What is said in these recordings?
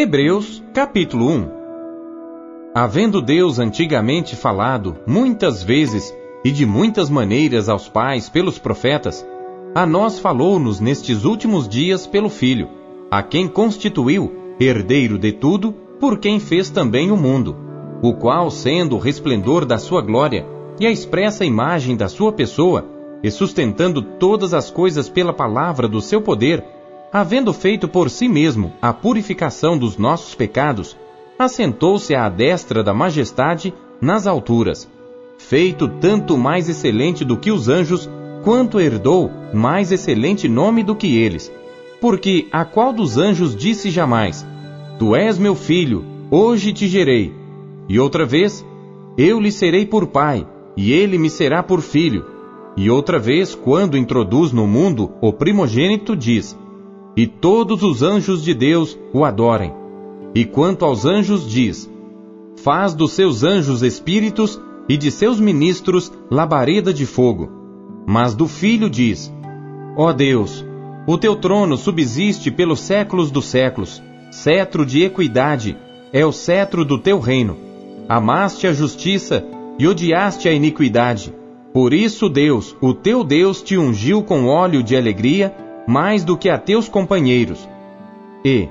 Hebreus, capítulo 1 Havendo Deus antigamente falado, muitas vezes e de muitas maneiras aos pais pelos profetas, a nós falou-nos nestes últimos dias pelo Filho, a quem constituiu herdeiro de tudo, por quem fez também o mundo, o qual, sendo o resplendor da sua glória e a expressa imagem da sua pessoa, e sustentando todas as coisas pela palavra do seu poder, havendo feito por si mesmo a purificação dos nossos pecados, assentou-se à destra da majestade nas alturas, feito tanto mais excelente do que os anjos, quanto herdou mais excelente nome do que eles. Porque a qual dos anjos disse jamais: Tu és meu filho, hoje te gerei. E outra vez, eu lhe serei por pai, e ele me será por filho. E outra vez, quando introduz no mundo o primogênito, diz: E todos os anjos de Deus o adorem. E quanto aos anjos, diz: Faz dos seus anjos espíritos e de seus ministros labareda de fogo. Mas do filho diz: Ó Deus, o teu trono subsiste pelos séculos dos séculos, cetro de equidade é o cetro do teu reino. Amaste a justiça e odiaste a iniquidade. Por isso Deus, o teu Deus, te ungiu com óleo de alegria, mais do que a teus companheiros. E,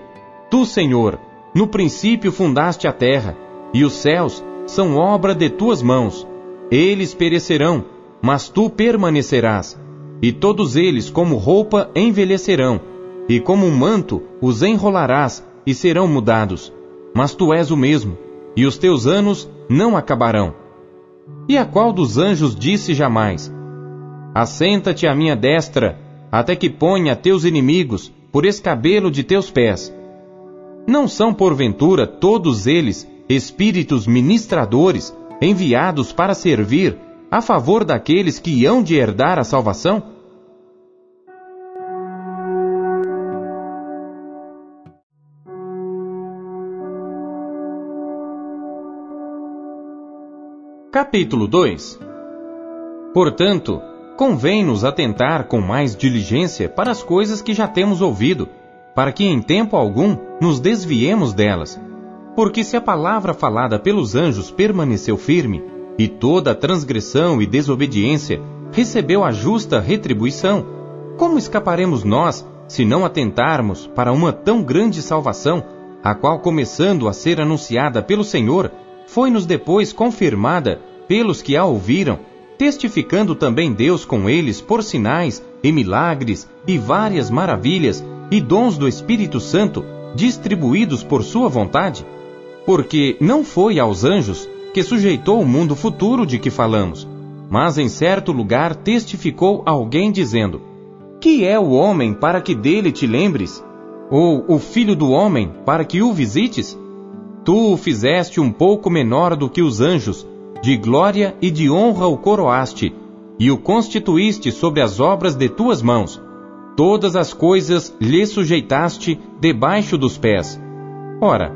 tu, Senhor, no princípio fundaste a terra, e os céus são obra de tuas mãos. Eles perecerão, mas tu permanecerás. E todos eles, como roupa, envelhecerão, e como um manto, os enrolarás, e serão mudados. Mas tu és o mesmo, e os teus anos não acabarão. E a qual dos anjos disse jamais: Assenta-te à minha destra, até que ponha teus inimigos por escabelo de teus pés. Não são porventura todos eles espíritos ministradores enviados para servir a favor daqueles que hão de herdar a salvação? Capítulo 2 Portanto, convém-nos atentar com mais diligência para as coisas que já temos ouvido, para que em tempo algum nos desviemos delas. Porque se a palavra falada pelos anjos permaneceu firme, e toda transgressão e desobediência recebeu a justa retribuição, como escaparemos nós se não atentarmos para uma tão grande salvação, a qual, começando a ser anunciada pelo Senhor, foi-nos depois confirmada pelos que a ouviram, testificando também Deus com eles por sinais e milagres e várias maravilhas e dons do Espírito Santo distribuídos por sua vontade? Porque não foi aos anjos que sujeitou o mundo futuro de que falamos, mas em certo lugar testificou alguém dizendo: Que é o homem para que dele te lembres? Ou o filho do homem para que o visites? Tu o fizeste um pouco menor do que os anjos, de glória e de honra o coroaste, e o constituíste sobre as obras de tuas mãos. Todas as coisas lhe sujeitaste debaixo dos pés. Ora,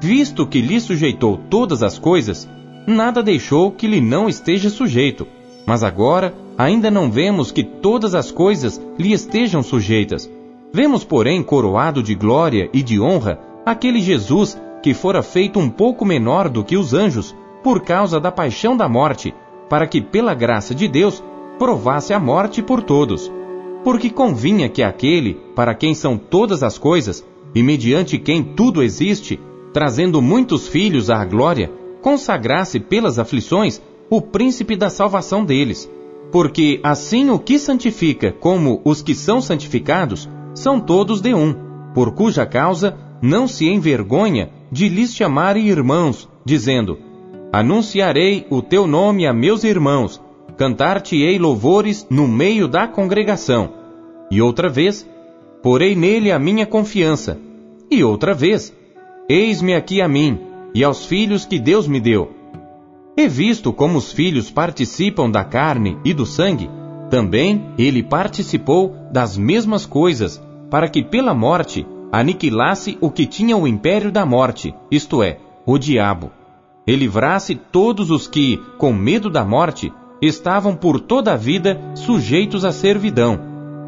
visto que lhe sujeitou todas as coisas, nada deixou que lhe não esteja sujeito. Mas agora ainda não vemos que todas as coisas lhe estejam sujeitas. Vemos, porém, coroado de glória e de honra aquele Jesus que fora feito um pouco menor do que os anjos, por causa da paixão da morte, para que, pela graça de Deus, provasse a morte por todos. Porque convinha que aquele, para quem são todas as coisas, e mediante quem tudo existe, trazendo muitos filhos à glória, consagrasse pelas aflições o príncipe da salvação deles. Porque assim o que santifica como os que são santificados são todos de um, por cuja causa não se envergonha de lhes chamarem irmãos, dizendo: Anunciarei o teu nome a meus irmãos, cantar-te-ei louvores no meio da congregação. E outra vez, porei nele a minha confiança. E outra vez, eis-me aqui a mim e aos filhos que Deus me deu. E visto como os filhos participam da carne e do sangue, também ele participou das mesmas coisas, para que pela morte aniquilasse o que tinha o império da morte, isto é, o diabo, e livrasse todos os que, com medo da morte, estavam por toda a vida sujeitos à servidão.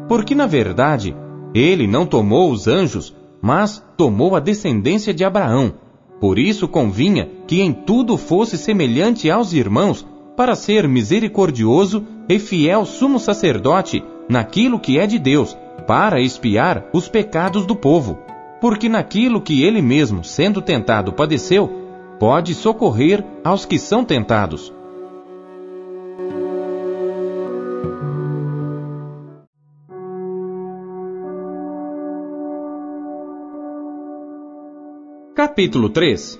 Porque, na verdade, ele não tomou os anjos, mas tomou a descendência de Abraão. Por isso convinha que em tudo fosse semelhante aos irmãos, para ser misericordioso e fiel sumo sacerdote naquilo que é de Deus, para expiar os pecados do povo. Porque naquilo que ele mesmo, sendo tentado, padeceu, pode socorrer aos que são tentados. Capítulo 3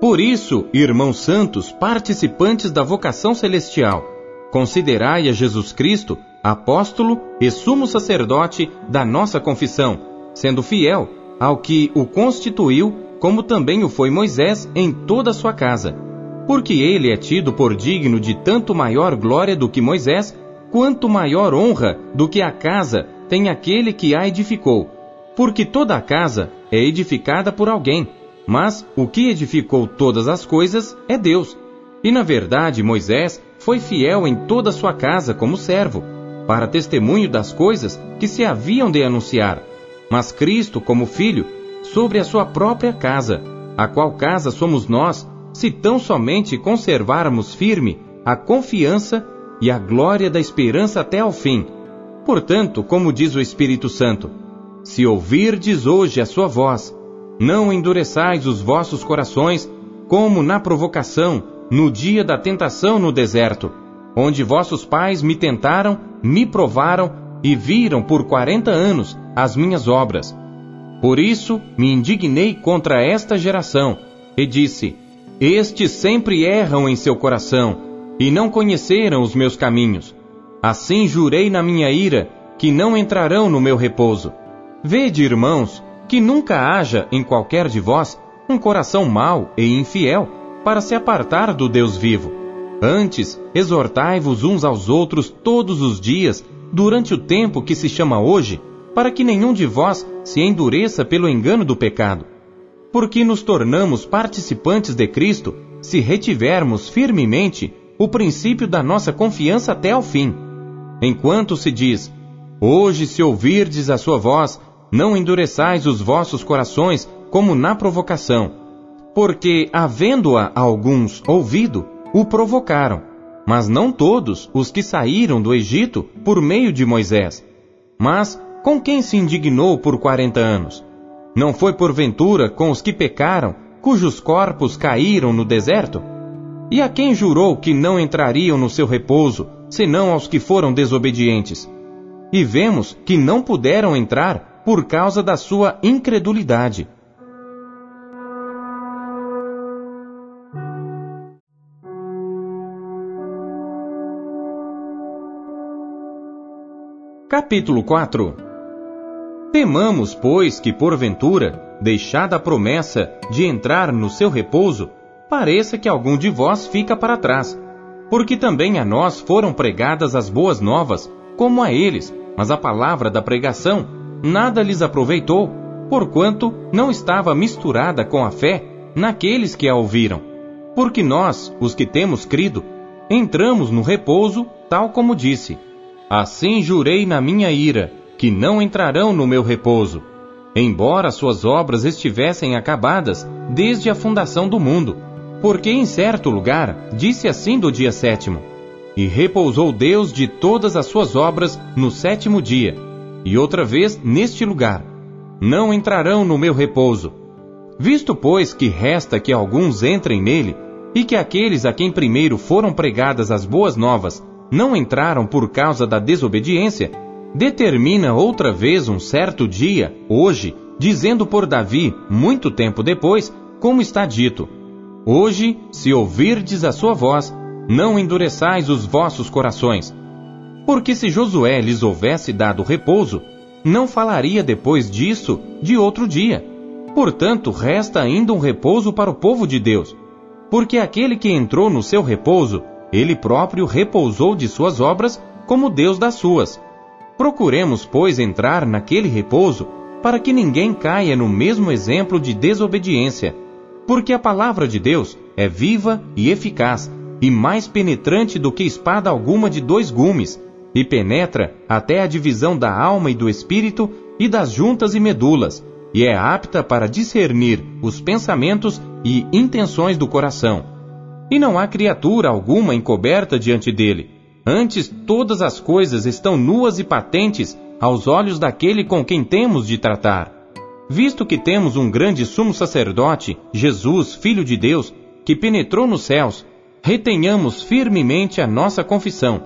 Por isso, irmãos santos, participantes da vocação celestial, considerai a Jesus Cristo, apóstolo e sumo sacerdote da nossa confissão, sendo fiel ao que o constituiu, como também o foi Moisés em toda a sua casa. Porque ele é tido por digno de tanto maior glória do que Moisés, quanto maior honra do que a casa tem aquele que a edificou porque toda a casa é edificada por alguém, mas o que edificou todas as coisas é Deus. E na verdade, Moisés foi fiel em toda a sua casa como servo, para testemunho das coisas que se haviam de anunciar. Mas Cristo, como filho, sobre a sua própria casa, a qual casa somos nós, se tão somente conservarmos firme a confiança e a glória da esperança até ao fim. Portanto, como diz o Espírito Santo, se ouvirdes hoje a sua voz, não endureçais os vossos corações, como na provocação, no dia da tentação no deserto, onde vossos pais me tentaram, me provaram e viram por quarenta anos as minhas obras. Por isso me indignei contra esta geração, e disse: Estes sempre erram em seu coração, e não conheceram os meus caminhos. Assim jurei na minha ira, que não entrarão no meu repouso. Vede, irmãos, que nunca haja em qualquer de vós um coração mau e infiel para se apartar do Deus vivo. Antes, exortai-vos uns aos outros todos os dias, durante o tempo que se chama hoje, para que nenhum de vós se endureça pelo engano do pecado. Porque nos tornamos participantes de Cristo se retivermos firmemente o princípio da nossa confiança até ao fim. Enquanto se diz: Hoje, se ouvirdes a sua voz, não endureçais os vossos corações como na provocação, porque, havendo-a alguns ouvido, o provocaram, mas não todos os que saíram do Egito por meio de Moisés. Mas com quem se indignou por quarenta anos? Não foi porventura com os que pecaram, cujos corpos caíram no deserto? E a quem jurou que não entrariam no seu repouso, senão aos que foram desobedientes? E vemos que não puderam entrar por causa da sua incredulidade. Capítulo 4 Temamos, pois, que porventura, deixada a promessa de entrar no seu repouso, pareça que algum de vós fica para trás. Porque também a nós foram pregadas as boas novas, como a eles, mas a palavra da pregação nada lhes aproveitou, porquanto não estava misturada com a fé naqueles que a ouviram. Porque nós, os que temos crido, entramos no repouso, tal como disse: Assim jurei na minha ira, que não entrarão no meu repouso, embora suas obras estivessem acabadas desde a fundação do mundo. Porque em certo lugar disse assim do dia sétimo: E repousou Deus de todas as suas obras no sétimo dia e outra vez neste lugar. Não entrarão no meu repouso. Visto, pois, que resta que alguns entrem nele, e que aqueles a quem primeiro foram pregadas as boas novas não entraram por causa da desobediência, determina outra vez um certo dia, hoje, dizendo por Davi, muito tempo depois, como está dito: Hoje, se ouvirdes a sua voz, não endureçais os vossos corações porque se Josué lhes houvesse dado repouso, não falaria depois disso de outro dia. Portanto, resta ainda um repouso para o povo de Deus. Porque aquele que entrou no seu repouso, ele próprio repousou de suas obras, como Deus das suas. Procuremos, pois, entrar naquele repouso, para que ninguém caia no mesmo exemplo de desobediência. Porque a palavra de Deus é viva e eficaz, e mais penetrante do que espada alguma de dois gumes, e penetra até a divisão da alma e do espírito e das juntas e medulas, e é apta para discernir os pensamentos e intenções do coração. E não há criatura alguma encoberta diante dele. Antes, todas as coisas estão nuas e patentes aos olhos daquele com quem temos de tratar. Visto que temos um grande sumo sacerdote, Jesus, Filho de Deus, que penetrou nos céus, retenhamos firmemente a nossa confissão.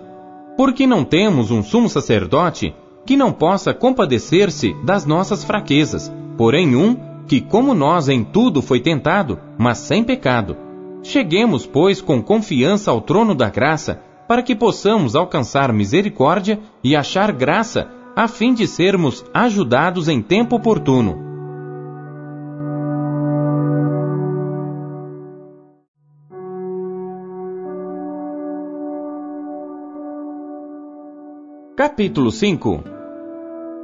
Porque não temos um sumo sacerdote que não possa compadecer-se das nossas fraquezas, porém um que, como nós, em tudo foi tentado, mas sem pecado. Cheguemos, pois, com confiança ao trono da graça, para que possamos alcançar misericórdia e achar graça, a fim de sermos ajudados em tempo oportuno. Capítulo 5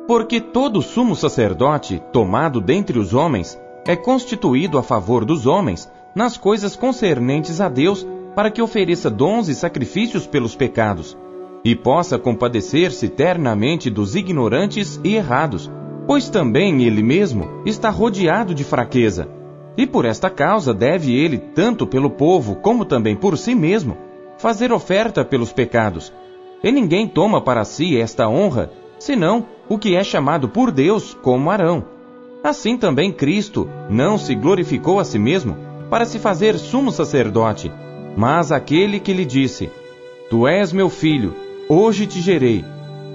Porque todo sumo sacerdote, tomado dentre os homens, é constituído a favor dos homens, nas coisas concernentes a Deus, para que ofereça dons e sacrifícios pelos pecados, e possa compadecer-se eternamente dos ignorantes e errados, pois também ele mesmo está rodeado de fraqueza. E por esta causa deve ele, tanto pelo povo como também por si mesmo, fazer oferta pelos pecados e ninguém toma para si esta honra, senão o que é chamado por Deus como Arão. Assim também Cristo não se glorificou a si mesmo para se fazer sumo sacerdote, mas aquele que lhe disse: Tu és meu filho, hoje te gerei.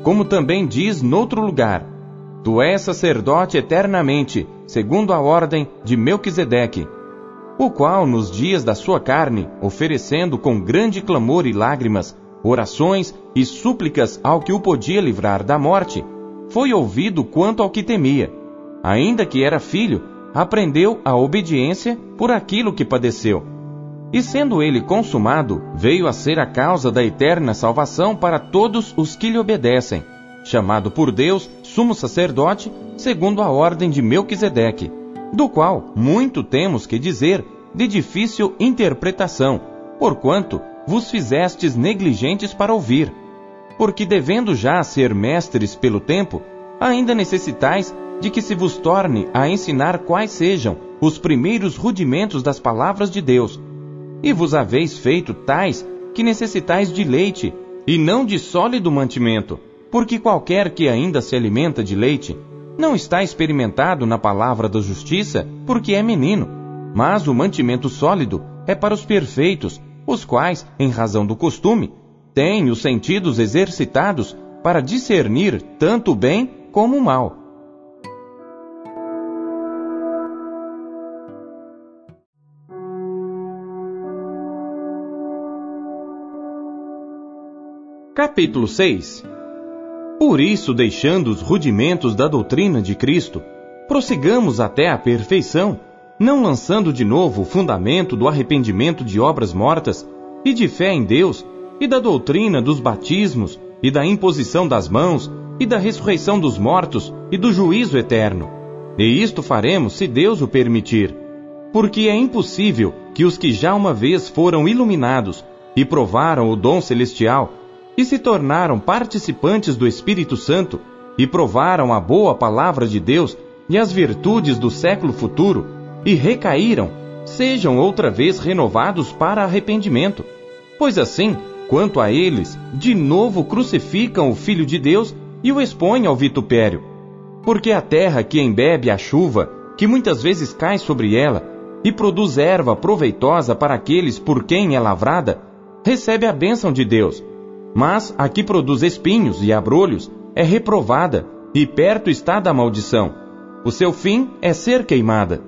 Como também diz noutro lugar: Tu és sacerdote eternamente, segundo a ordem de Melquisedeque, o qual, nos dias da sua carne, oferecendo com grande clamor e lágrimas orações e súplicas ao que o podia livrar da morte, foi ouvido quanto ao que temia. Ainda que era filho, aprendeu a obediência por aquilo que padeceu. E sendo ele consumado, veio a ser a causa da eterna salvação para todos os que lhe obedecem, chamado por Deus sumo sacerdote, segundo a ordem de Melquisedeque, do qual muito temos que dizer de difícil interpretação, porquanto vos fizestes negligentes para ouvir. Porque devendo já ser mestres pelo tempo, ainda necessitais de que se vos torne a ensinar quais sejam os primeiros rudimentos das palavras de Deus. E vos haveis feito tais que necessitais de leite, e não de sólido mantimento, porque qualquer que ainda se alimenta de leite, não está experimentado na palavra da justiça, porque é menino. Mas o mantimento sólido é para os perfeitos, os quais, em razão do costume, têm os sentidos exercitados para discernir tanto o bem como o mal. Capítulo 6 Por isso, deixando os rudimentos da doutrina de Cristo, prossigamos até a perfeição não lançando de novo o fundamento do arrependimento de obras mortas e de fé em Deus e da doutrina dos batismos e da imposição das mãos e da ressurreição dos mortos e do juízo eterno. E isto faremos se Deus o permitir. Porque é impossível que os que já uma vez foram iluminados e provaram o dom celestial e se tornaram participantes do Espírito Santo e provaram a boa palavra de Deus e as virtudes do século futuro e recaíram, sejam outra vez renovados para arrependimento. Pois assim, quanto a eles, de novo crucificam o Filho de Deus e o expõem ao vitupério. Porque a terra que embebe a chuva, que muitas vezes cai sobre ela, e produz erva proveitosa para aqueles por quem é lavrada, recebe a bênção de Deus. Mas a que produz espinhos e abrolhos é reprovada, e perto está da maldição. O seu fim é ser queimada.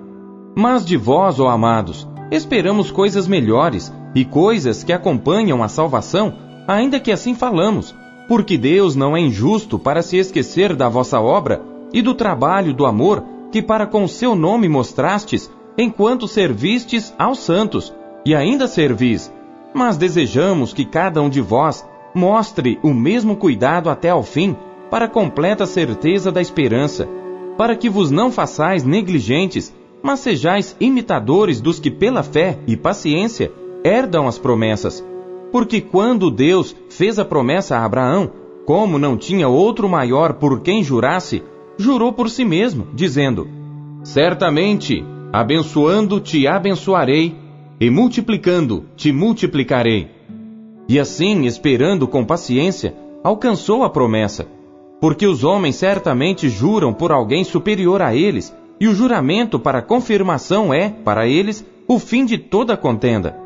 Mas de vós, ó amados, esperamos coisas melhores e coisas que acompanham a salvação, ainda que assim falamos, porque Deus não é injusto para se esquecer da vossa obra e do trabalho do amor que para com seu nome mostrastes, enquanto servistes aos santos, e ainda servis. Mas desejamos que cada um de vós mostre o mesmo cuidado até ao fim, para completa certeza da esperança, para que vos não façais negligentes, mas sejais imitadores dos que pela fé e paciência herdam as promessas. Porque quando Deus fez a promessa a Abraão, como não tinha outro maior por quem jurasse, jurou por si mesmo, dizendo: Certamente, abençoando te abençoarei, e multiplicando te multiplicarei. E assim, esperando com paciência, alcançou a promessa. Porque os homens certamente juram por alguém superior a eles, e o juramento para confirmação é, para eles, o fim de toda contenda.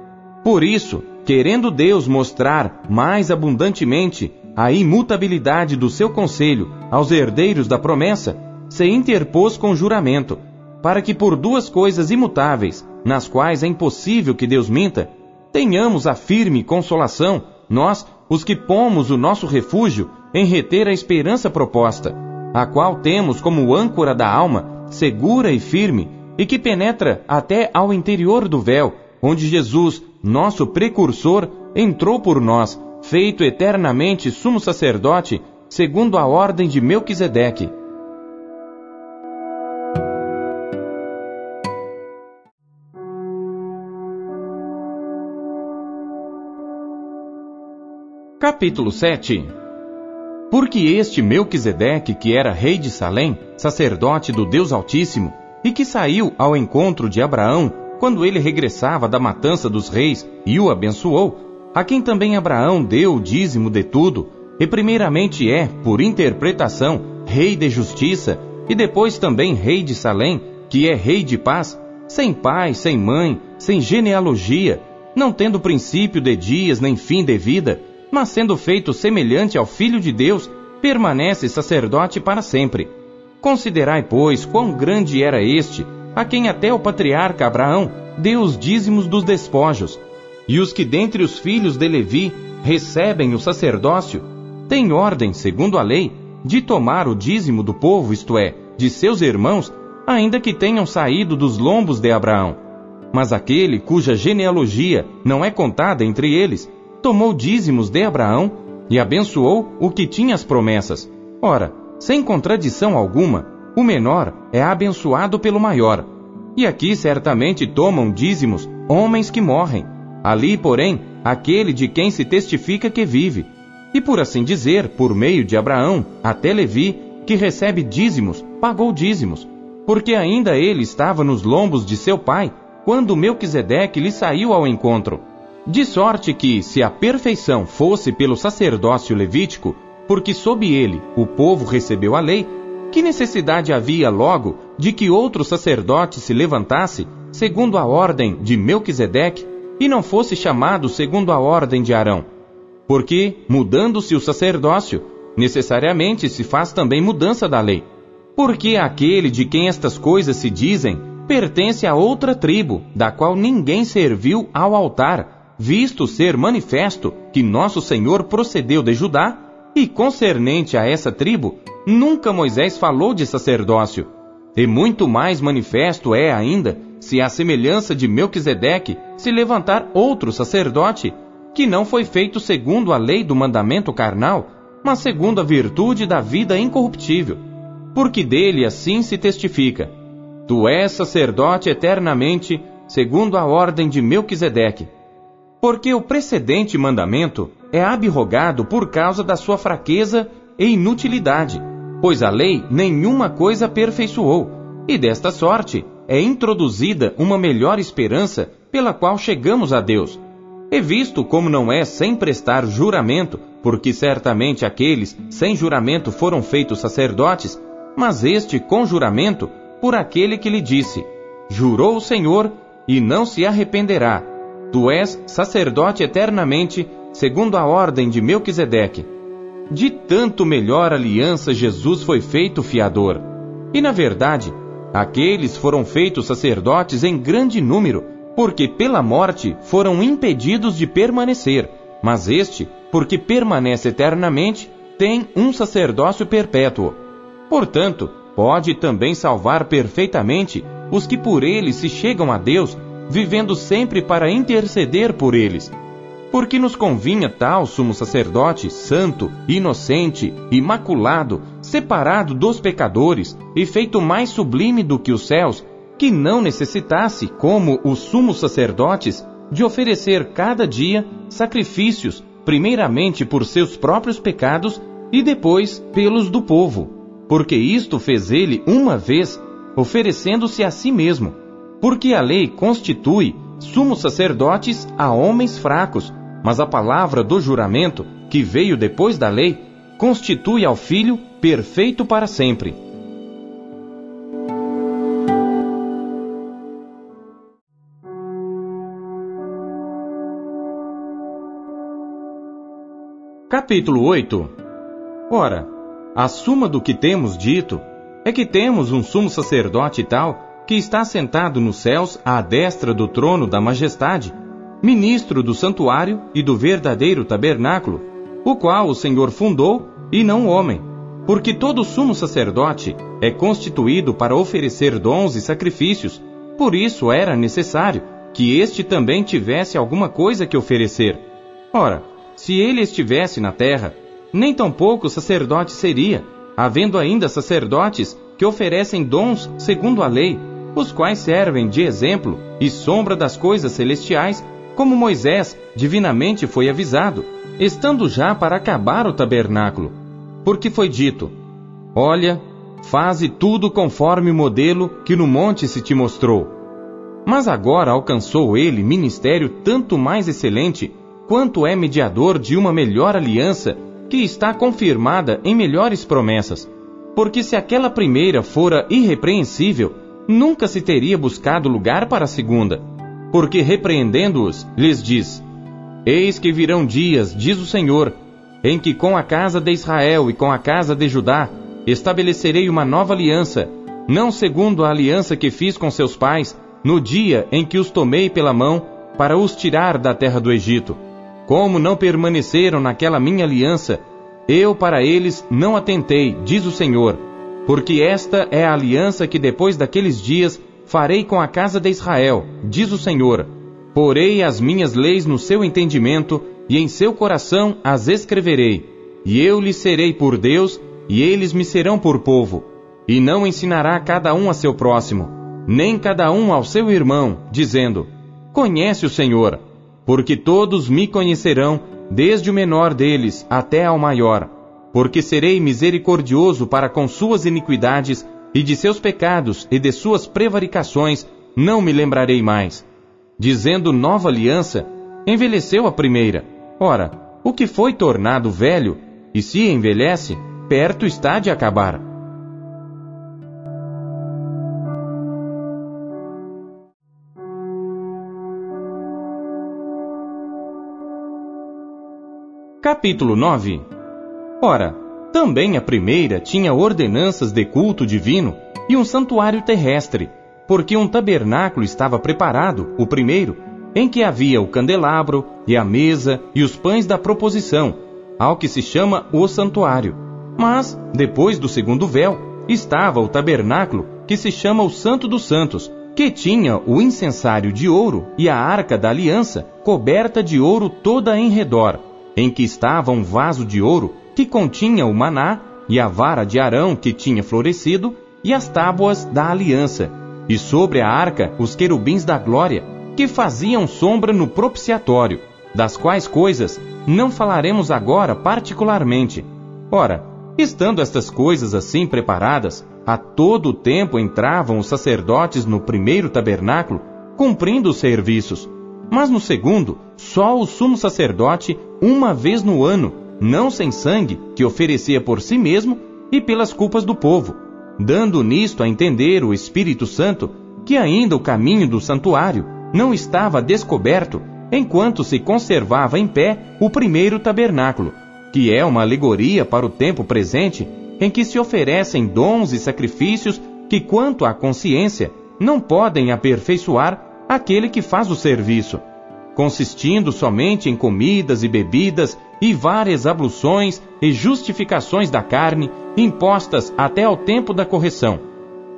Por isso, querendo Deus mostrar mais abundantemente a imutabilidade do seu conselho aos herdeiros da promessa, se interpôs com juramento, para que por duas coisas imutáveis, nas quais é impossível que Deus minta, tenhamos a firme consolação, nós, os que pomos o nosso refúgio em reter a esperança proposta, a qual temos como âncora da alma, segura e firme, e que penetra até ao interior do véu, onde Jesus, nosso precursor, entrou por nós, feito eternamente sumo sacerdote, segundo a ordem de Melquisedeque. Capítulo 7 Porque este Melquisedeque, que era rei de Salém, sacerdote do Deus Altíssimo, e que saiu ao encontro de Abraão quando ele regressava da matança dos reis e o abençoou, a quem também Abraão deu o dízimo de tudo, e primeiramente é, por interpretação, rei de justiça, e depois também rei de Salém, que é rei de paz, sem pai, sem mãe, sem genealogia, não tendo princípio de dias nem fim de vida, mas sendo feito semelhante ao Filho de Deus, permanece sacerdote para sempre. Considerai, pois, quão grande era este, a quem até o patriarca Abraão deu os dízimos dos despojos, e os que dentre os filhos de Levi recebem o sacerdócio, têm ordem, segundo a lei, de tomar o dízimo do povo, isto é, de seus irmãos, ainda que tenham saído dos lombos de Abraão. Mas aquele cuja genealogia não é contada entre eles, tomou dízimos de Abraão e abençoou o que tinha as promessas. Ora, sem contradição alguma, o menor é abençoado pelo maior. E aqui certamente tomam dízimos homens que morrem, Ali, porém, aquele de quem se testifica que vive, e por assim dizer, por meio de Abraão, até Levi, que recebe dízimos, pagou dízimos, porque ainda ele estava nos lombos de seu pai, quando Melquisedeque lhe saiu ao encontro. De sorte que, se a perfeição fosse pelo sacerdócio levítico, porque sob ele o povo recebeu a lei, que necessidade havia logo de que outro sacerdote se levantasse, segundo a ordem de Melquisedeque, e não fosse chamado segundo a ordem de Arão. Porque, mudando-se o sacerdócio, necessariamente se faz também mudança da lei. Porque aquele de quem estas coisas se dizem pertence a outra tribo, da qual ninguém serviu ao altar, visto ser manifesto que nosso Senhor procedeu de Judá, e concernente a essa tribo, nunca Moisés falou de sacerdócio. E muito mais manifesto é ainda se a semelhança de Melquisedeque se levantar outro sacerdote, que não foi feito segundo a lei do mandamento carnal, mas segundo a virtude da vida incorruptível. Porque dele assim se testifica: Tu és sacerdote eternamente, segundo a ordem de Melquisedeque. Porque o precedente mandamento é abrogado por causa da sua fraqueza e inutilidade, pois a lei nenhuma coisa aperfeiçoou, e desta sorte é introduzida uma melhor esperança pela qual chegamos a Deus. E visto como não é sem prestar juramento, porque certamente aqueles sem juramento foram feitos sacerdotes, mas este com juramento por aquele que lhe disse: Jurou o Senhor e não se arrependerá. Tu és sacerdote eternamente, segundo a ordem de Melquisedeque. De tanto melhor aliança Jesus foi feito fiador. E na verdade, Aqueles foram feitos sacerdotes em grande número, porque pela morte foram impedidos de permanecer, mas este, porque permanece eternamente, tem um sacerdócio perpétuo. Portanto, pode também salvar perfeitamente os que por ele se chegam a Deus, vivendo sempre para interceder por eles. Porque nos convinha tal sumo sacerdote, santo, inocente, imaculado, separado dos pecadores e feito mais sublime do que os céus, que não necessitasse, como os sumos sacerdotes, de oferecer cada dia sacrifícios, primeiramente por seus próprios pecados e depois pelos do povo, porque isto fez ele uma vez, oferecendo-se a si mesmo, porque a lei constitui sumos sacerdotes a homens fracos, mas a palavra do juramento, que veio depois da lei, constitui ao Filho perfeito para sempre. Capítulo 8 Ora, a suma do que temos dito é que temos um sumo sacerdote tal que está sentado nos céus à destra do trono da majestade, ministro do santuário e do verdadeiro tabernáculo, o qual o Senhor fundou e não o homem. Porque todo sumo sacerdote é constituído para oferecer dons e sacrifícios, por isso era necessário que este também tivesse alguma coisa que oferecer. Ora, se ele estivesse na terra, nem tampouco sacerdote seria, havendo ainda sacerdotes que oferecem dons segundo a lei, os quais servem de exemplo e sombra das coisas celestiais, como Moisés divinamente foi avisado, estando já para acabar o tabernáculo. Porque foi dito: Olha, faze tudo conforme o modelo que no monte se te mostrou. Mas agora alcançou ele ministério tanto mais excelente quanto é mediador de uma melhor aliança que está confirmada em melhores promessas. Porque se aquela primeira fora irrepreensível, nunca se teria buscado lugar para a segunda. Porque repreendendo-os, lhes diz: Eis que virão dias, diz o Senhor, em que com a casa de Israel e com a casa de Judá estabelecerei uma nova aliança, não segundo a aliança que fiz com seus pais, no dia em que os tomei pela mão para os tirar da terra do Egito como não permaneceram naquela minha aliança, eu para eles não atentei, diz o Senhor, porque esta é a aliança que depois daqueles dias farei com a casa de Israel, diz o Senhor. Porei as minhas leis no seu entendimento e em seu coração as escreverei. E eu lhes serei por Deus e eles me serão por povo. E não ensinará cada um a seu próximo, nem cada um ao seu irmão, dizendo: Conhece o Senhor porque todos me conhecerão, desde o menor deles até ao maior, porque serei misericordioso para com suas iniquidades, e de seus pecados e de suas prevaricações não me lembrarei mais. Dizendo nova aliança, envelheceu a primeira. Ora, o que foi tornado velho, e se envelhece, perto está de acabar. Capítulo 9 Ora, também a primeira tinha ordenanças de culto divino e um santuário terrestre, porque um tabernáculo estava preparado, o primeiro, em que havia o candelabro e a mesa e os pães da proposição, ao que se chama o santuário. Mas, depois do segundo véu, estava o tabernáculo, que se chama o Santo dos Santos, que tinha o incensário de ouro e a arca da aliança, coberta de ouro toda em redor em que estava um vaso de ouro que continha o maná, e a vara de Arão que tinha florescido, e as tábuas da aliança, e sobre a arca os querubins da glória, que faziam sombra no propiciatório, das quais coisas não falaremos agora particularmente. Ora, estando estas coisas assim preparadas, a todo o tempo entravam os sacerdotes no primeiro tabernáculo, cumprindo os serviços, mas no segundo, só o sumo sacerdote, uma vez no ano, não sem sangue, que oferecia por si mesmo e pelas culpas do povo, dando nisto a entender o Espírito Santo que ainda o caminho do santuário não estava descoberto enquanto se conservava em pé o primeiro tabernáculo, que é uma alegoria para o tempo presente em que se oferecem dons e sacrifícios que, quanto à consciência, não podem aperfeiçoar aquele que faz o serviço, consistindo somente em comidas e bebidas e várias abluções e justificações da carne, impostas até ao tempo da correção.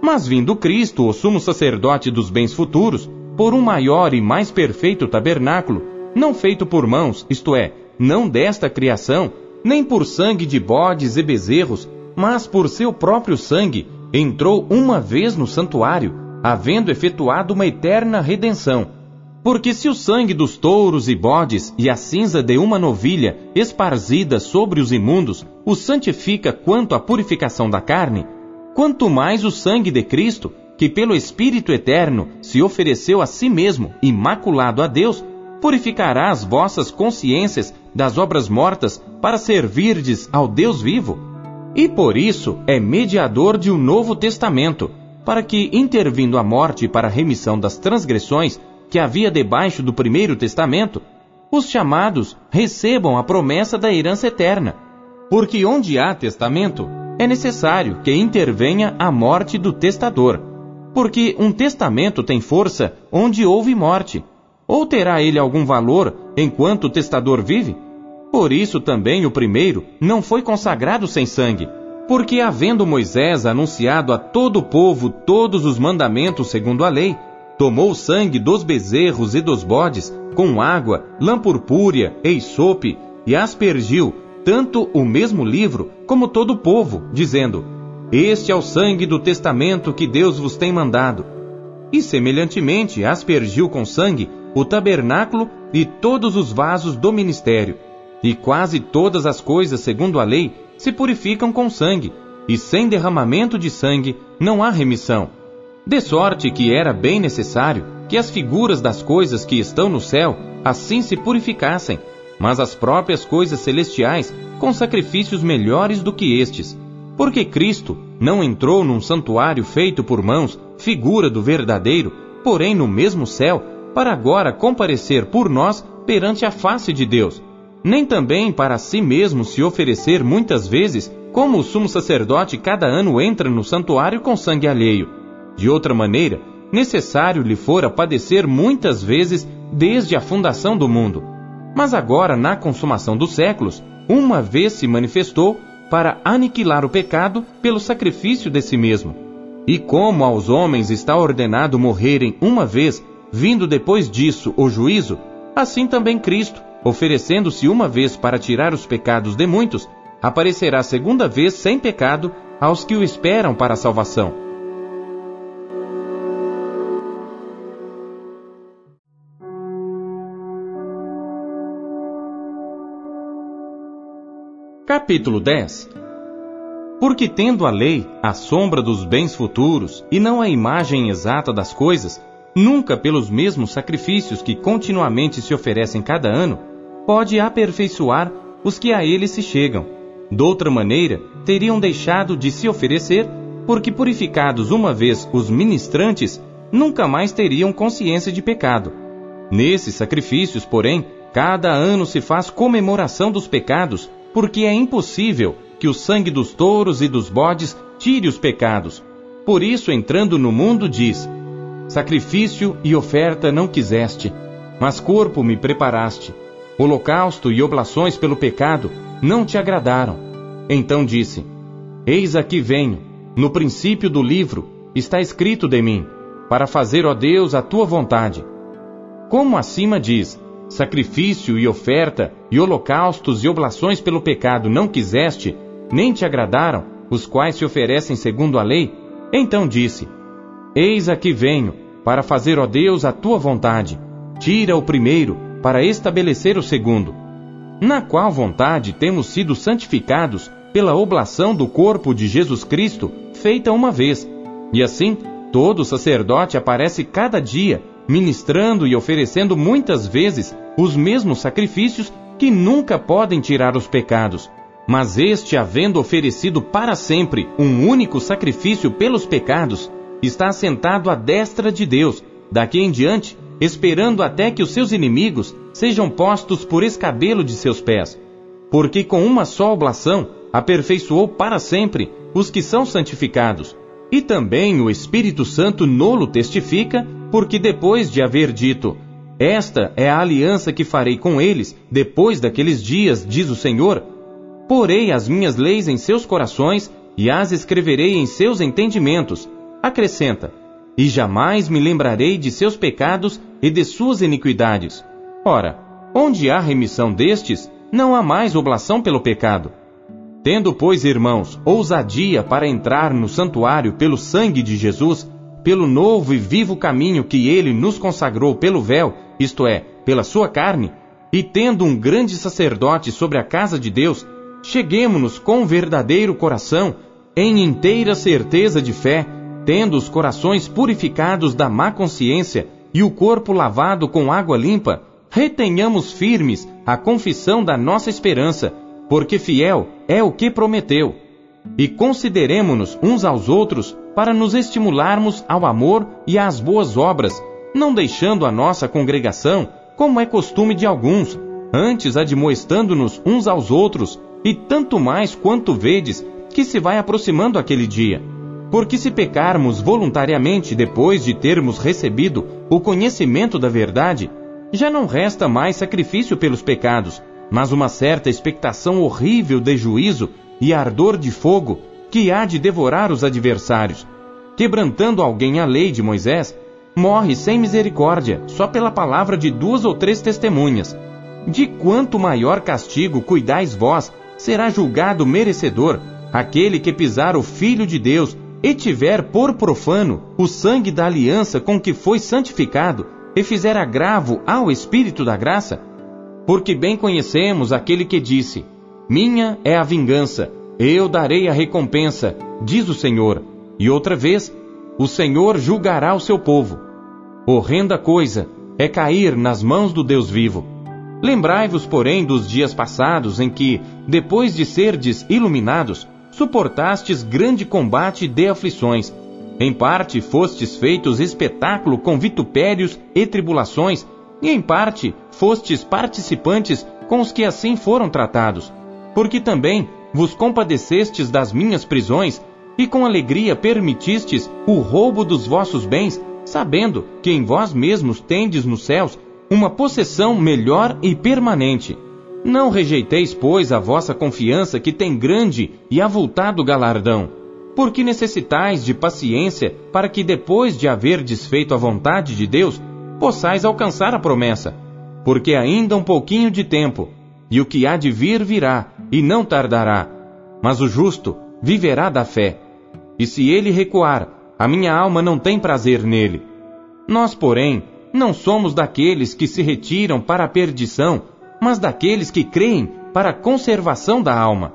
Mas vindo Cristo, o sumo sacerdote dos bens futuros, por um maior e mais perfeito tabernáculo, não feito por mãos, isto é, não desta criação, nem por sangue de bodes e bezerros, mas por seu próprio sangue, entrou uma vez no santuário, havendo efetuado uma eterna redenção. Porque se o sangue dos touros e bodes e a cinza de uma novilha esparzida sobre os imundos o santifica quanto à purificação da carne, quanto mais o sangue de Cristo, que pelo Espírito Eterno se ofereceu a si mesmo, imaculado a Deus, purificará as vossas consciências das obras mortas para servirdes ao Deus vivo. E por isso é mediador de um novo testamento, para que, intervindo a morte para a remissão das transgressões que havia debaixo do primeiro testamento, os chamados recebam a promessa da herança eterna. Porque onde há testamento, é necessário que intervenha a morte do testador. Porque um testamento tem força onde houve morte. Ou terá ele algum valor enquanto o testador vive? Por isso também o primeiro não foi consagrado sem sangue. Porque, havendo Moisés anunciado a todo o povo todos os mandamentos segundo a lei, tomou o sangue dos bezerros e dos bodes, com água, lã purpúrea e sope, e aspergiu tanto o mesmo livro como todo o povo, dizendo: Este é o sangue do testamento que Deus vos tem mandado. E semelhantemente aspergiu com sangue o tabernáculo e todos os vasos do ministério. E quase todas as coisas, segundo a lei, se purificam com sangue, e sem derramamento de sangue não há remissão. De sorte que era bem necessário que as figuras das coisas que estão no céu assim se purificassem, mas as próprias coisas celestiais com sacrifícios melhores do que estes. Porque Cristo não entrou num santuário feito por mãos, figura do verdadeiro, porém no mesmo céu, para agora comparecer por nós perante a face de Deus, nem também para si mesmo se oferecer muitas vezes, como o sumo sacerdote cada ano entra no santuário com sangue alheio. De outra maneira, necessário lhe fora padecer muitas vezes desde a fundação do mundo mas agora, na consumação dos séculos, uma vez se manifestou para aniquilar o pecado pelo sacrifício de si mesmo. E como aos homens está ordenado morrerem uma vez, vindo depois disso o juízo, assim também Cristo, oferecendo-se uma vez para tirar os pecados de muitos, aparecerá segunda vez sem pecado aos que o esperam para a salvação. Capítulo 10 Porque tendo a lei a sombra dos bens futuros e não a imagem exata das coisas, nunca pelos mesmos sacrifícios que continuamente se oferecem cada ano, pode aperfeiçoar os que a ele se chegam. Doutra maneira, teriam deixado de se oferecer, porque purificados uma vez os ministrantes, nunca mais teriam consciência de pecado. Nesses sacrifícios, porém, cada ano se faz comemoração dos pecados porque é impossível que o sangue dos touros e dos bodes tire os pecados. Por isso, entrando no mundo, diz: Sacrifício e oferta não quiseste, mas corpo me preparaste. Holocausto e oblações pelo pecado não te agradaram. Então disse: Eis aqui venho. No princípio do livro está escrito de mim, para fazer, ó Deus, a tua vontade. Como acima diz: sacrifício e oferta, e holocaustos e oblações pelo pecado não quiseste, nem te agradaram, os quais se oferecem segundo a lei, então disse: Eis aqui venho, para fazer, ó Deus, a tua vontade. Tira o primeiro, para estabelecer o segundo. Na qual vontade temos sido santificados pela oblação do corpo de Jesus Cristo, feita uma vez. E assim, todo sacerdote aparece cada dia ministrando e oferecendo muitas vezes os mesmos sacrifícios que nunca podem tirar os pecados. Mas este, havendo oferecido para sempre um único sacrifício pelos pecados, está assentado à destra de Deus, daqui em diante, esperando até que os seus inimigos sejam postos por escabelo de seus pés. Porque com uma só oblação aperfeiçoou para sempre os que são santificados. E também o Espírito Santo nolo testifica porque depois de haver dito: Esta é a aliança que farei com eles depois daqueles dias, diz o Senhor, porei as minhas leis em seus corações e as escreverei em seus entendimentos. Acrescenta: E jamais me lembrarei de seus pecados e de suas iniquidades. Ora, onde há remissão destes, não há mais oblação pelo pecado. Tendo, pois, irmãos, ousadia para entrar no santuário pelo sangue de Jesus, pelo novo e vivo caminho que ele nos consagrou pelo véu, isto é, pela sua carne, e tendo um grande sacerdote sobre a casa de Deus, cheguemo-nos com verdadeiro coração, em inteira certeza de fé, tendo os corações purificados da má consciência e o corpo lavado com água limpa, retenhamos firmes a confissão da nossa esperança, porque fiel é o que prometeu. E consideremos-nos uns aos outros para nos estimularmos ao amor e às boas obras, não deixando a nossa congregação, como é costume de alguns, antes admoestando-nos uns aos outros, e tanto mais quanto vedes que se vai aproximando aquele dia. Porque se pecarmos voluntariamente depois de termos recebido o conhecimento da verdade, já não resta mais sacrifício pelos pecados, mas uma certa expectação horrível de juízo e ardor de fogo que há de devorar os adversários. Quebrantando alguém a lei de Moisés, morre sem misericórdia, só pela palavra de duas ou três testemunhas. De quanto maior castigo cuidais vós, será julgado merecedor aquele que pisar o Filho de Deus e tiver por profano o sangue da aliança com que foi santificado, e fizer agravo ao Espírito da graça? Porque bem conhecemos aquele que disse: Minha é a vingança, eu darei a recompensa, diz o Senhor. E outra vez, o Senhor julgará o seu povo. Horrenda coisa é cair nas mãos do Deus vivo. Lembrai-vos, porém, dos dias passados em que, depois de serdes iluminados, suportastes grande combate de aflições. Em parte fostes feitos espetáculo com vitupérios e tribulações, e em parte fostes participantes com os que assim foram tratados. Porque também vos compadecestes das minhas prisões, e com alegria permitistes o roubo dos vossos bens, sabendo que em vós mesmos tendes nos céus uma possessão melhor e permanente. Não rejeiteis, pois, a vossa confiança, que tem grande e avultado galardão, porque necessitais de paciência para que, depois de haver desfeito a vontade de Deus, possais alcançar a promessa. Porque ainda um pouquinho de tempo, e o que há de vir virá, e não tardará. Mas o justo viverá da fé. E se ele recuar, a minha alma não tem prazer nele. Nós, porém, não somos daqueles que se retiram para a perdição, mas daqueles que creem para a conservação da alma.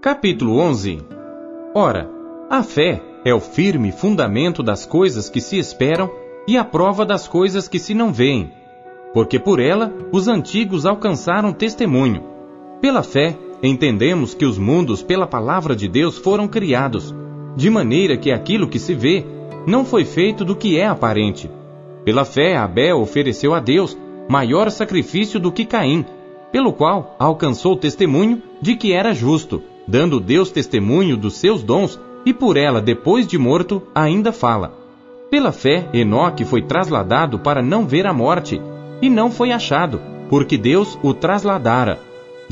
Capítulo 11 Ora, a fé é o firme fundamento das coisas que se esperam e a prova das coisas que se não veem, porque por ela os antigos alcançaram testemunho. Pela fé, entendemos que os mundos, pela palavra de Deus, foram criados, de maneira que aquilo que se vê não foi feito do que é aparente. Pela fé, Abel ofereceu a Deus maior sacrifício do que Caim, pelo qual alcançou testemunho de que era justo, dando Deus testemunho dos seus dons, e por ela, depois de morto, ainda fala. Pela fé, Enoque foi trasladado para não ver a morte, e não foi achado, porque Deus o trasladara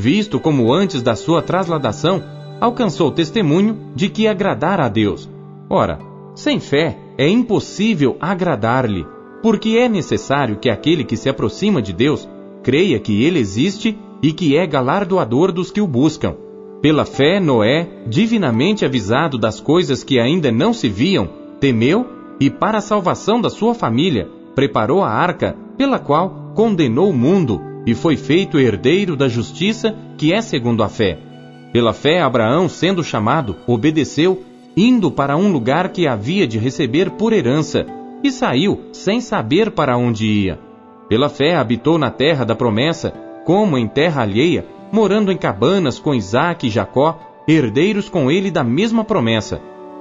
visto como antes da sua trasladação alcançou testemunho de que agradara a Deus. Ora, sem fé é impossível agradar-lhe, porque é necessário que aquele que se aproxima de Deus creia que ele existe e que é galardoador dos que o buscam. Pela fé, Noé, divinamente avisado das coisas que ainda não se viam, temeu e, para a salvação da sua família, preparou a arca, pela qual condenou o mundo e foi feito herdeiro da justiça que é segundo a fé. Pela fé, Abraão, sendo chamado, obedeceu, indo para um lugar que havia de receber por herança, e saiu sem saber para onde ia. Pela fé, habitou na terra da promessa, como em terra alheia, morando em cabanas com Isaac e Jacó, herdeiros com ele da mesma promessa,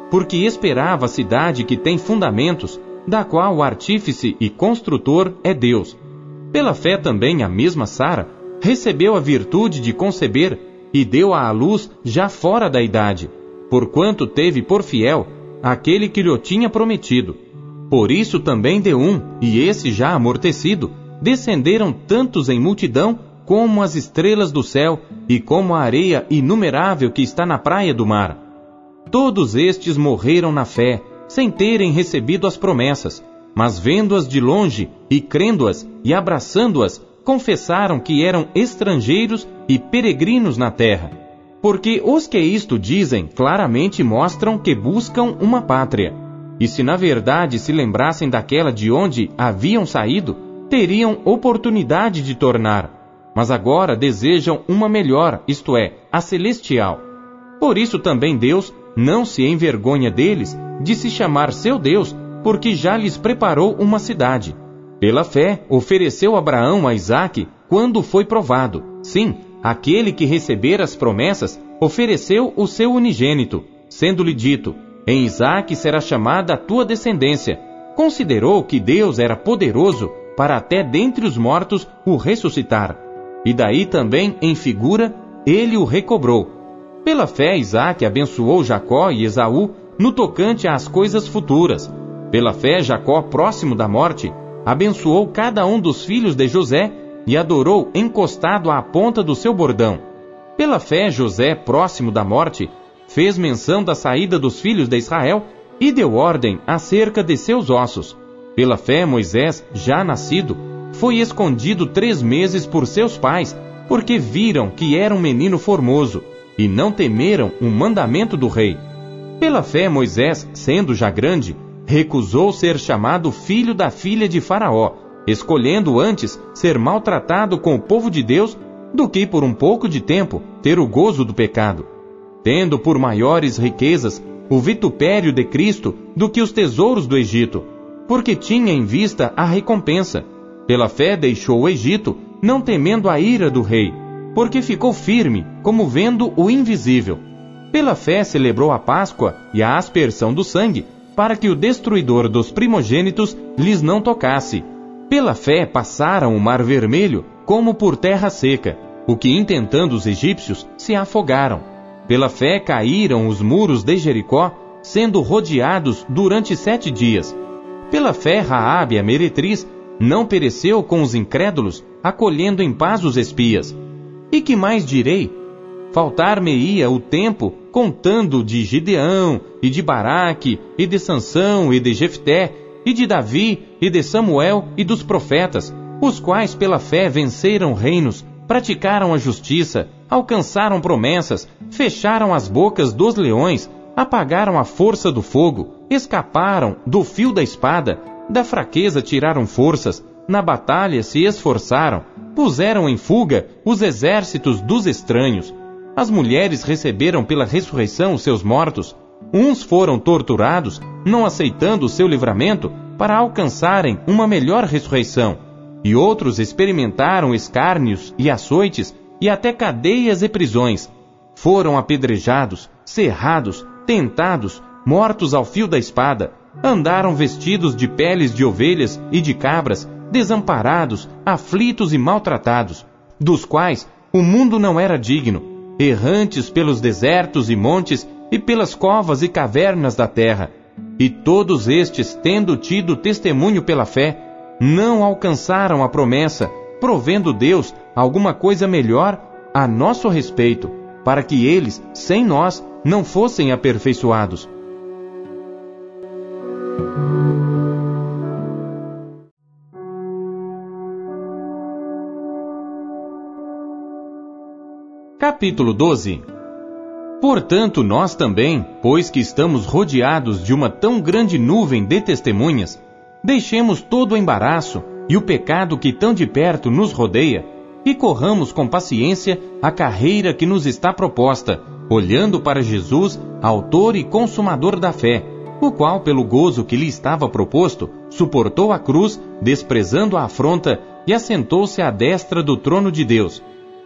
porque esperava a cidade que tem fundamentos, da qual o artífice e construtor é Deus. Pela fé também a mesma Sara recebeu a virtude de conceber e deu à luz já fora da idade, porquanto teve por fiel aquele que lhe tinha prometido. Por isso também de um, e esse já amortecido, descenderam tantos em multidão como as estrelas do céu e como a areia inumerável que está na praia do mar. Todos estes morreram na fé, sem terem recebido as promessas, mas vendo-as de longe e crendo-as e abraçando-as, confessaram que eram estrangeiros e peregrinos na terra. Porque os que isto dizem claramente mostram que buscam uma pátria. E se na verdade se lembrassem daquela de onde haviam saído, teriam oportunidade de tornar, mas agora desejam uma melhor, isto é, a celestial. Por isso também Deus não se envergonha deles de se chamar seu Deus, porque já lhes preparou uma cidade. Pela fé, ofereceu Abraão a Isaque quando foi provado. Sim, aquele que receber as promessas ofereceu o seu unigênito, sendo-lhe dito: Em Isaque será chamada a tua descendência. Considerou que Deus era poderoso para até dentre os mortos o ressuscitar. E daí também, em figura, ele o recobrou. Pela fé, Isaque abençoou Jacó e Esaú no tocante às coisas futuras. Pela fé, Jacó, próximo da morte, abençoou cada um dos filhos de José e adorou encostado à ponta do seu bordão. Pela fé, José, próximo da morte, fez menção da saída dos filhos de Israel e deu ordem acerca de seus ossos. Pela fé, Moisés, já nascido, foi escondido três meses por seus pais, porque viram que era um menino formoso, e não temeram o mandamento do rei. Pela fé, Moisés, sendo já grande, recusou ser chamado filho da filha de Faraó, escolhendo antes ser maltratado com o povo de Deus do que por um pouco de tempo ter o gozo do pecado, tendo por maiores riquezas o vitupério de Cristo do que os tesouros do Egito, porque tinha em vista a recompensa. Pela fé deixou o Egito, não temendo a ira do rei, porque ficou firme, como vendo o invisível. Pela fé celebrou a Páscoa e a aspersão do sangue, para que o destruidor dos primogênitos lhes não tocasse, pela fé passaram o mar vermelho como por terra seca, o que intentando os egípcios se afogaram. Pela fé caíram os muros de Jericó, sendo rodeados durante sete dias. Pela fé Raabe, a meretriz, não pereceu com os incrédulos, acolhendo em paz os espias. E que mais direi? Faltar-me-ia o tempo contando de Gideão, e de Baraque, e de Sansão, e de Jefté, e de Davi, e de Samuel e dos profetas, os quais pela fé venceram reinos, praticaram a justiça, alcançaram promessas, fecharam as bocas dos leões, apagaram a força do fogo, escaparam do fio da espada, da fraqueza tiraram forças, na batalha se esforçaram, puseram em fuga os exércitos dos estranhos. As mulheres receberam pela ressurreição os seus mortos, Uns foram torturados, não aceitando o seu livramento, para alcançarem uma melhor ressurreição, e outros experimentaram escárnios e açoites e até cadeias e prisões. Foram apedrejados, cerrados, tentados, mortos ao fio da espada, andaram vestidos de peles de ovelhas e de cabras, desamparados, aflitos e maltratados, dos quais o mundo não era digno, errantes pelos desertos e montes e pelas covas e cavernas da terra. E todos estes, tendo tido testemunho pela fé, não alcançaram a promessa, provendo Deus alguma coisa melhor a nosso respeito, para que eles, sem nós, não fossem aperfeiçoados. Capítulo 12 Portanto, nós também, pois que estamos rodeados de uma tão grande nuvem de testemunhas, deixemos todo o embaraço e o pecado que tão de perto nos rodeia e corramos com paciência a carreira que nos está proposta, olhando para Jesus, autor e consumador da fé, o qual, pelo gozo que lhe estava proposto, suportou a cruz, desprezando a afronta, e assentou-se à destra do trono de Deus.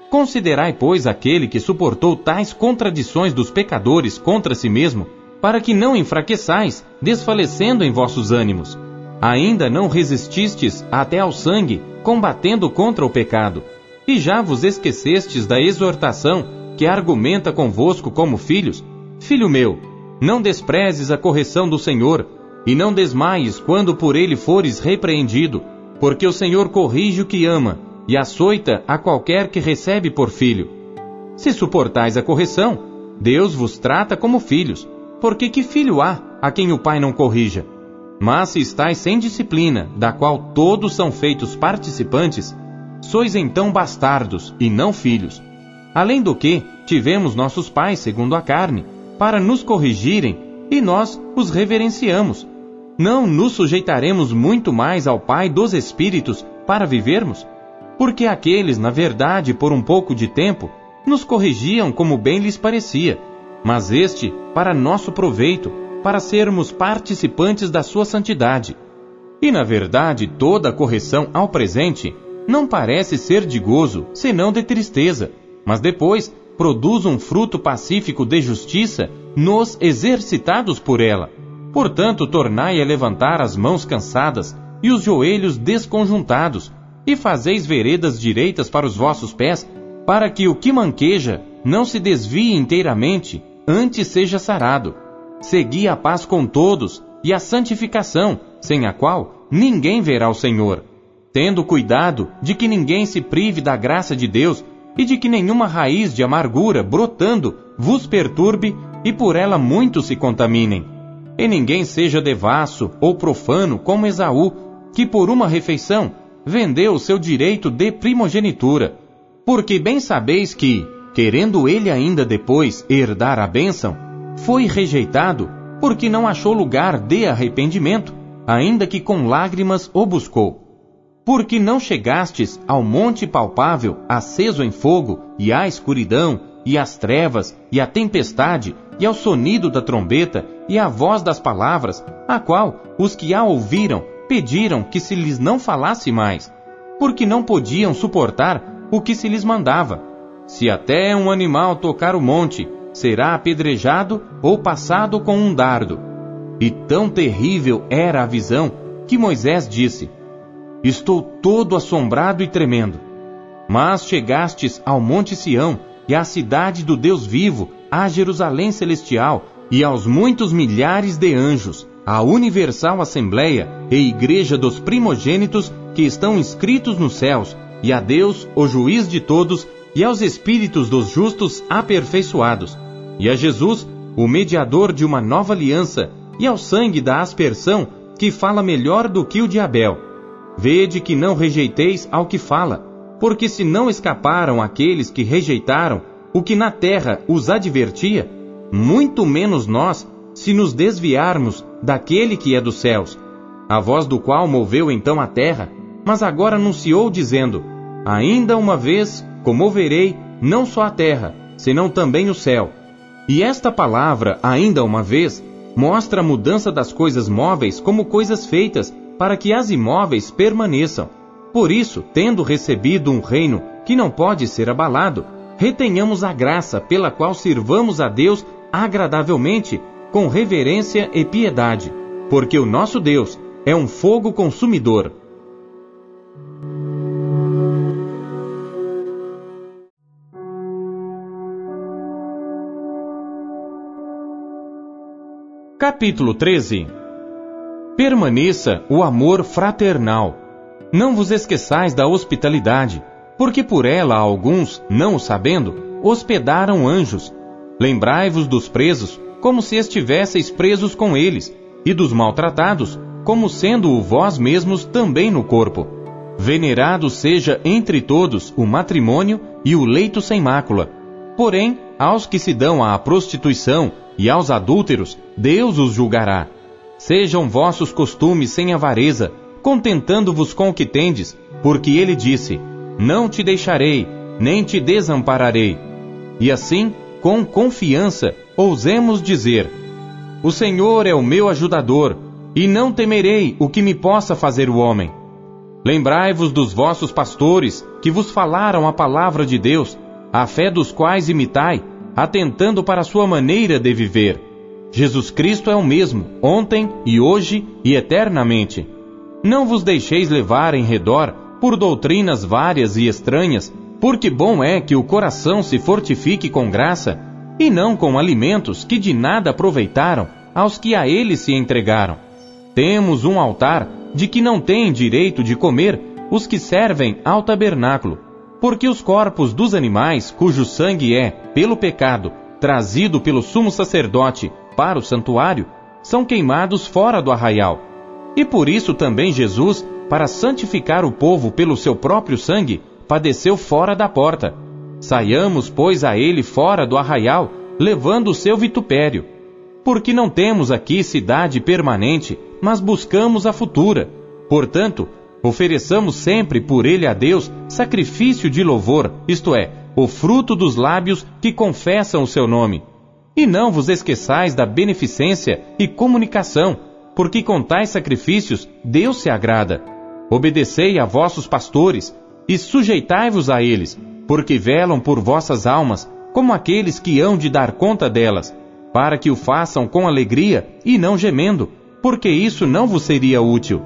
Considerai, pois, aquele que suportou tais contradições dos pecadores contra si mesmo, para que não enfraqueçais, desfalecendo em vossos ânimos. Ainda não resististes até ao sangue, combatendo contra o pecado, e já vos esquecestes da exortação que argumenta convosco como filhos? Filho meu, não desprezes a correção do Senhor, e não desmaies quando por ele fores repreendido, porque o Senhor corrige o que ama e açoita a qualquer que recebe por filho. Se suportais a correção, Deus vos trata como filhos, porque que filho há a quem o pai não corrija? Mas se estáis sem disciplina, da qual todos são feitos participantes, sois então bastardos e não filhos. Além do que, tivemos nossos pais segundo a carne, para nos corrigirem, e nós os reverenciamos. Não nos sujeitaremos muito mais ao Pai dos Espíritos, para vivermos? Porque aqueles, na verdade, por um pouco de tempo, nos corrigiam como bem lhes parecia, mas este para nosso proveito, para sermos participantes da sua santidade. E na verdade, toda correção ao presente não parece ser de gozo, senão de tristeza, mas depois produz um fruto pacífico de justiça nos exercitados por ela. Portanto, tornai a levantar as mãos cansadas e os joelhos desconjuntados, e fazeis veredas direitas para os vossos pés, para que o que manqueja não se desvie inteiramente, antes seja sarado. Segui a paz com todos e a santificação, sem a qual ninguém verá o Senhor. Tendo cuidado de que ninguém se prive da graça de Deus e de que nenhuma raiz de amargura brotando vos perturbe e por ela muitos se contaminem. E ninguém seja devasso ou profano como Esaú, que por uma refeição vendeu o seu direito de primogenitura. Porque bem sabeis que, querendo ele ainda depois herdar a bênção, foi rejeitado porque não achou lugar de arrependimento, ainda que com lágrimas o buscou. Porque não chegastes ao monte palpável, aceso em fogo, e à escuridão, e às trevas, e à tempestade, e ao sonido da trombeta, e à voz das palavras, a qual os que a ouviram pediram que se lhes não falasse mais, porque não podiam suportar o que se lhes mandava. Se até um animal tocar o monte, será apedrejado ou passado com um dardo. E tão terrível era a visão que Moisés disse: Estou todo assombrado e tremendo. Mas chegastes ao Monte Sião e à cidade do Deus vivo, à Jerusalém celestial e aos muitos milhares de anjos, à universal assembleia e igreja dos primogênitos que estão inscritos nos céus, e a Deus, o juiz de todos, e aos espíritos dos justos aperfeiçoados, e a Jesus, o mediador de uma nova aliança, e ao sangue da aspersão, que fala melhor do que o de Abel. Vede que não rejeiteis ao que fala, porque se não escaparam aqueles que rejeitaram o que na terra os advertia, muito menos nós, se nos desviarmos daquele que é dos céus, a voz do qual moveu então a terra, mas agora anunciou dizendo: Ainda uma vez comoverei não só a terra, senão também o céu. E esta palavra, ainda uma vez, mostra a mudança das coisas móveis como coisas feitas para que as imóveis permaneçam. Por isso, tendo recebido um reino que não pode ser abalado, retenhamos a graça pela qual sirvamos a Deus agradavelmente, com reverência e piedade, porque o nosso Deus é um fogo consumidor. Capítulo 13 Permaneça o amor fraternal. Não vos esqueçais da hospitalidade, porque por ela alguns, não o sabendo, hospedaram anjos. Lembrai-vos dos presos, como se estivesseis presos com eles, e dos maltratados, como sendo-o vós mesmos também no corpo. Venerado seja entre todos o matrimônio e o leito sem mácula. Porém, aos que se dão à prostituição e aos adúlteros, Deus os julgará. Sejam vossos costumes sem avareza, contentando-vos com o que tendes, porque ele disse: Não te deixarei, nem te desampararei. E assim, com confiança, ousemos dizer: O Senhor é o meu ajudador, e não temerei o que me possa fazer o homem. Lembrai-vos dos vossos pastores, que vos falaram a palavra de Deus, a fé dos quais imitai, atentando para a sua maneira de viver. Jesus Cristo é o mesmo, ontem e hoje e eternamente. Não vos deixeis levar em redor por doutrinas várias e estranhas, porque bom é que o coração se fortifique com graça, e não com alimentos que de nada aproveitaram aos que a ele se entregaram. Temos um altar de que não têm direito de comer os que servem ao tabernáculo, porque os corpos dos animais cujo sangue é, pelo pecado, trazido pelo sumo sacerdote para o santuário, são queimados fora do arraial. E por isso também Jesus, para santificar o povo pelo seu próprio sangue, padeceu fora da porta. Saiamos, pois, a ele fora do arraial, levando o seu vitupério. Porque não temos aqui cidade permanente, mas buscamos a futura. Portanto, ofereçamos sempre por ele a Deus sacrifício de louvor, isto é, o fruto dos lábios que confessam o seu nome. E não vos esqueçais da beneficência e comunicação, porque com tais sacrifícios Deus se agrada. Obedecei a vossos pastores e sujeitai-vos a eles, porque velam por vossas almas, como aqueles que hão de dar conta delas, para que o façam com alegria e não gemendo, porque isso não vos seria útil.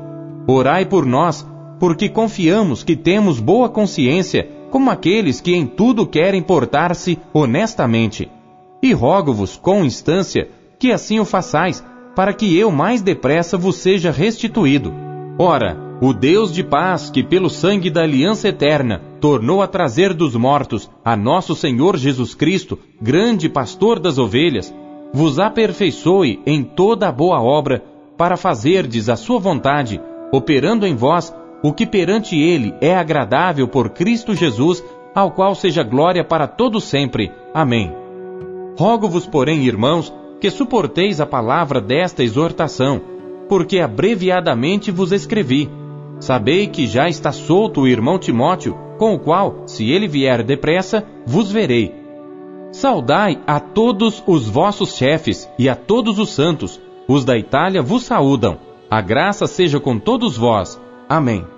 Orai por nós, porque confiamos que temos boa consciência, como aqueles que em tudo querem portar-se honestamente. E rogo-vos com instância que assim o façais, para que eu mais depressa vos seja restituído. Ora, o Deus de paz, que pelo sangue da aliança eterna tornou a trazer dos mortos a nosso Senhor Jesus Cristo, grande pastor das ovelhas, vos aperfeiçoe em toda a boa obra, para fazerdes a sua vontade, operando em vós o que perante ele é agradável por Cristo Jesus, ao qual seja glória para todo sempre. Amém. Rogo-vos, porém, irmãos, que suporteis a palavra desta exortação, porque abreviadamente vos escrevi. Sabei que já está solto o irmão Timóteo, com o qual, se ele vier depressa, vos verei. Saudai a todos os vossos chefes e a todos os santos. Os da Itália vos saúdam. A graça seja com todos vós. Amém.